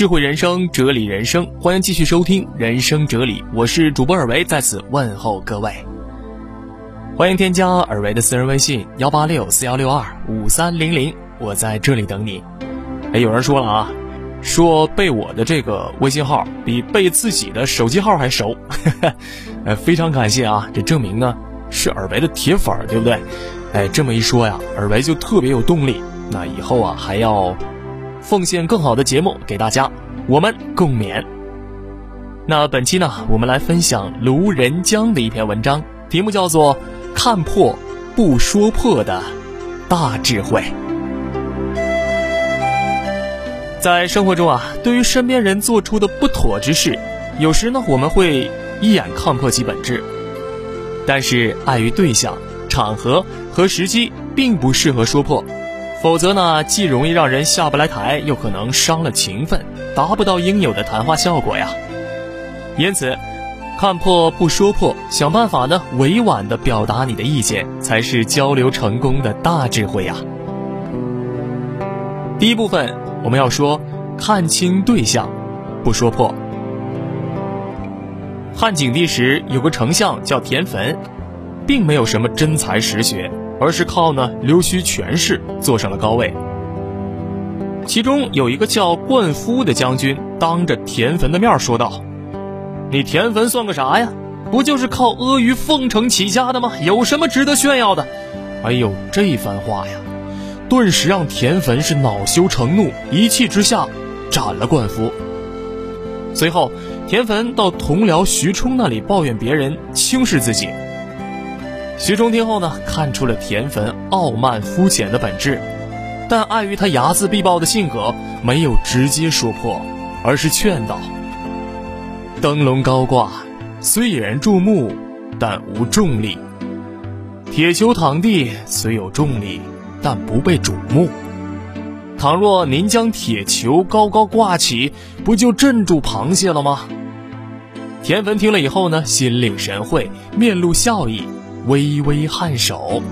智慧人生，哲理人生，欢迎继续收听《人生哲理》，我是主播尔维，在此问候各位。欢迎添加尔维的私人微信幺八六四幺六二五三零零，我在这里等你。哎，有人说了啊，说背我的这个微信号比背自己的手机号还熟，呃，非常感谢啊，这证明呢是尔维的铁粉，对不对？哎，这么一说呀，尔维就特别有动力，那以后啊还要。奉献更好的节目给大家，我们共勉。那本期呢，我们来分享卢仁江的一篇文章，题目叫做《看破不说破的大智慧》。在生活中啊，对于身边人做出的不妥之事，有时呢我们会一眼看破其本质，但是碍于对象、场合和时机，并不适合说破。否则呢，既容易让人下不来台，又可能伤了情分，达不到应有的谈话效果呀。因此，看破不说破，想办法呢委婉的表达你的意见，才是交流成功的大智慧呀。第一部分，我们要说看清对象，不说破。汉景帝时有个丞相叫田汾，并没有什么真才实学。而是靠呢溜须权势坐上了高位。其中有一个叫灌夫的将军，当着田汾的面说道：“你田汾算个啥呀？不就是靠阿谀奉承起家的吗？有什么值得炫耀的？”哎呦，这番话呀，顿时让田汾是恼羞成怒，一气之下斩了灌夫。随后，田汾到同僚徐冲那里抱怨别人轻视自己。徐冲听后呢，看出了田汾傲慢肤浅的本质，但碍于他睚眦必报的性格，没有直接说破，而是劝道：“灯笼高挂，虽引人注目，但无重力；铁球躺地，虽有重力，但不被瞩目。倘若您将铁球高高挂起，不就镇住螃蟹了吗？”田汾听了以后呢，心领神会，面露笑意。微微颔首，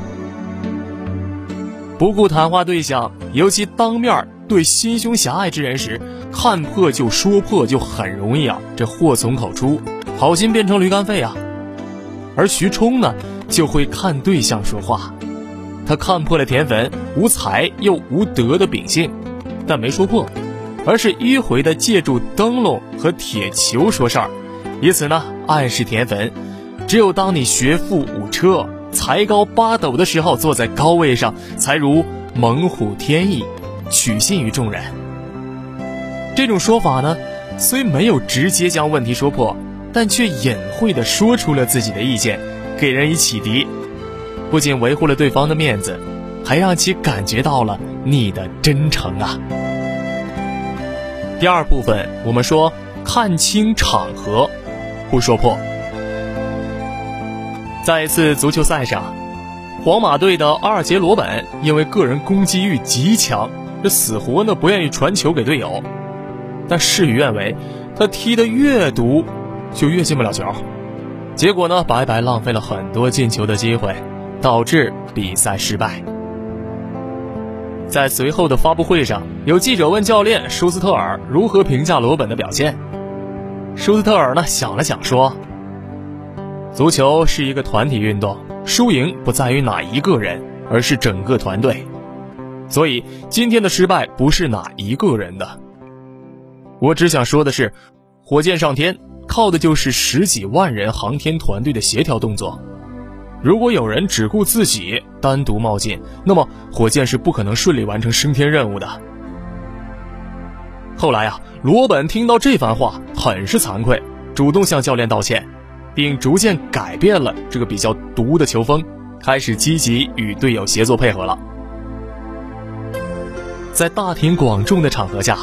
不顾谈话对象，尤其当面对心胸狭隘之人时，看破就说破就很容易啊！这祸从口出，好心变成驴肝肺啊！而徐冲呢，就会看对象说话，他看破了田汾无才又无德的秉性，但没说破，而是迂回的借助灯笼和铁球说事儿，以此呢暗示田汾。只有当你学富五车、才高八斗的时候，坐在高位上，才如猛虎添翼，取信于众人。这种说法呢，虽没有直接将问题说破，但却隐晦地说出了自己的意见，给人以启迪。不仅维护了对方的面子，还让其感觉到了你的真诚啊。第二部分，我们说看清场合，不说破。在一次足球赛上，皇马队的阿尔杰罗本因为个人攻击欲极强，这死活呢不愿意传球给队友。但事与愿违，他踢得越毒，就越进不了球。结果呢，白白浪费了很多进球的机会，导致比赛失败。在随后的发布会上，有记者问教练舒斯特尔如何评价罗本的表现。舒斯特尔呢想了想说。足球是一个团体运动，输赢不在于哪一个人，而是整个团队。所以今天的失败不是哪一个人的。我只想说的是，火箭上天靠的就是十几万人航天团队的协调动作。如果有人只顾自己单独冒进，那么火箭是不可能顺利完成升天任务的。后来啊，罗本听到这番话，很是惭愧，主动向教练道歉。并逐渐改变了这个比较毒的球风，开始积极与队友协作配合了。在大庭广众的场合下，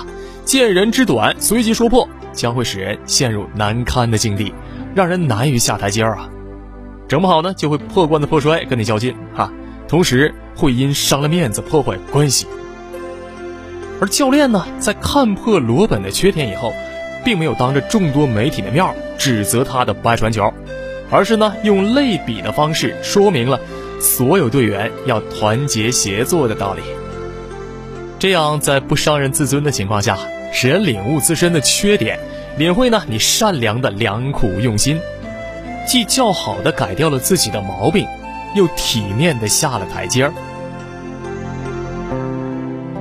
见人之短，随即说破，将会使人陷入难堪的境地，让人难于下台阶儿啊！整不好呢，就会破罐子破摔，跟你较劲哈。同时会因伤了面子，破坏关系。而教练呢，在看破罗本的缺点以后。并没有当着众多媒体的面指责他的不爱传球，而是呢用类比的方式说明了所有队员要团结协作的道理。这样在不伤人自尊的情况下，使人领悟自身的缺点，领会呢你善良的良苦用心，既较好的改掉了自己的毛病，又体面的下了台阶儿。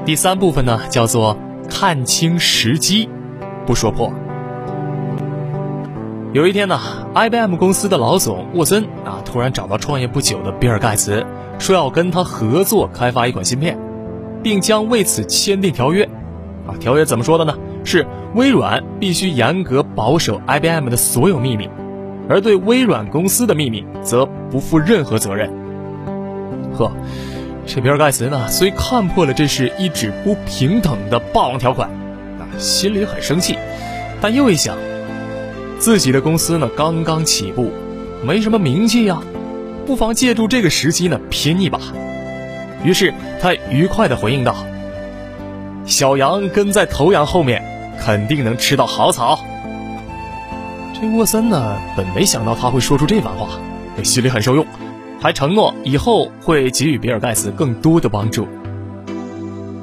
第三部分呢，叫做看清时机，不说破。有一天呢，IBM 公司的老总沃森啊，突然找到创业不久的比尔盖茨，说要跟他合作开发一款芯片，并将为此签订条约。啊，条约怎么说的呢？是微软必须严格保守 IBM 的所有秘密，而对微软公司的秘密则不负任何责任。呵。这比尔盖茨呢，虽看破了这是一纸不平等的霸王条款，心里很生气，但又一想，自己的公司呢刚刚起步，没什么名气呀，不妨借助这个时机呢拼一把。于是他愉快地回应道：“小羊跟在头羊后面，肯定能吃到好草。”这沃森呢，本没想到他会说出这番话，心里很受用。还承诺以后会给予比尔盖茨更多的帮助。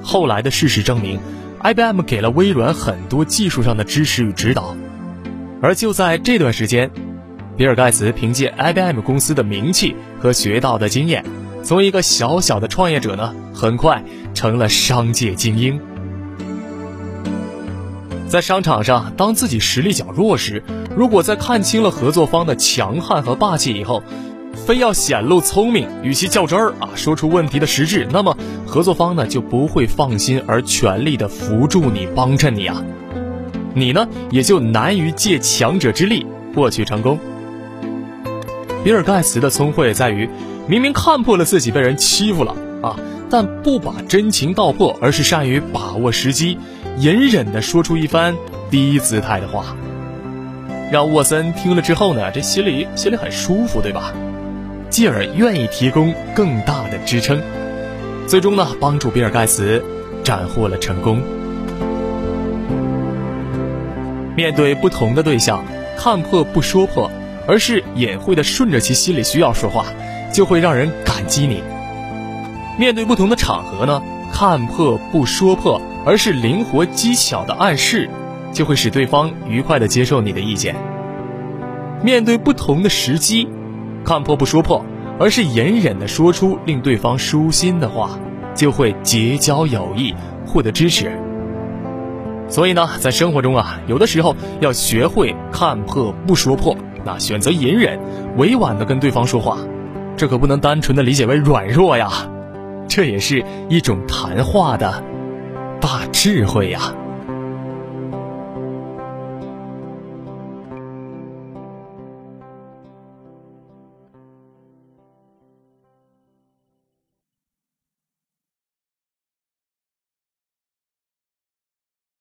后来的事实证明，IBM 给了微软很多技术上的支持与指导。而就在这段时间，比尔盖茨凭借 IBM 公司的名气和学到的经验，从一个小小的创业者呢，很快成了商界精英。在商场上，当自己实力较弱时，如果在看清了合作方的强悍和霸气以后，非要显露聪明，与其较真儿啊，说出问题的实质，那么合作方呢就不会放心而全力的扶助你、帮衬你啊，你呢也就难于借强者之力获取成功。比尔盖茨的聪慧在于，明明看破了自己被人欺负了啊，但不把真情道破，而是善于把握时机，隐忍的说出一番低姿态的话，让沃森听了之后呢，这心里心里很舒服，对吧？继而愿意提供更大的支撑，最终呢，帮助比尔盖茨斩获了成功。面对不同的对象，看破不说破，而是隐晦的顺着其心理需要说话，就会让人感激你。面对不同的场合呢，看破不说破，而是灵活机巧的暗示，就会使对方愉快的接受你的意见。面对不同的时机。看破不说破，而是隐忍的说出令对方舒心的话，就会结交友谊，获得支持。所以呢，在生活中啊，有的时候要学会看破不说破，那选择隐忍，委婉的跟对方说话，这可不能单纯的理解为软弱呀，这也是一种谈话的大智慧呀。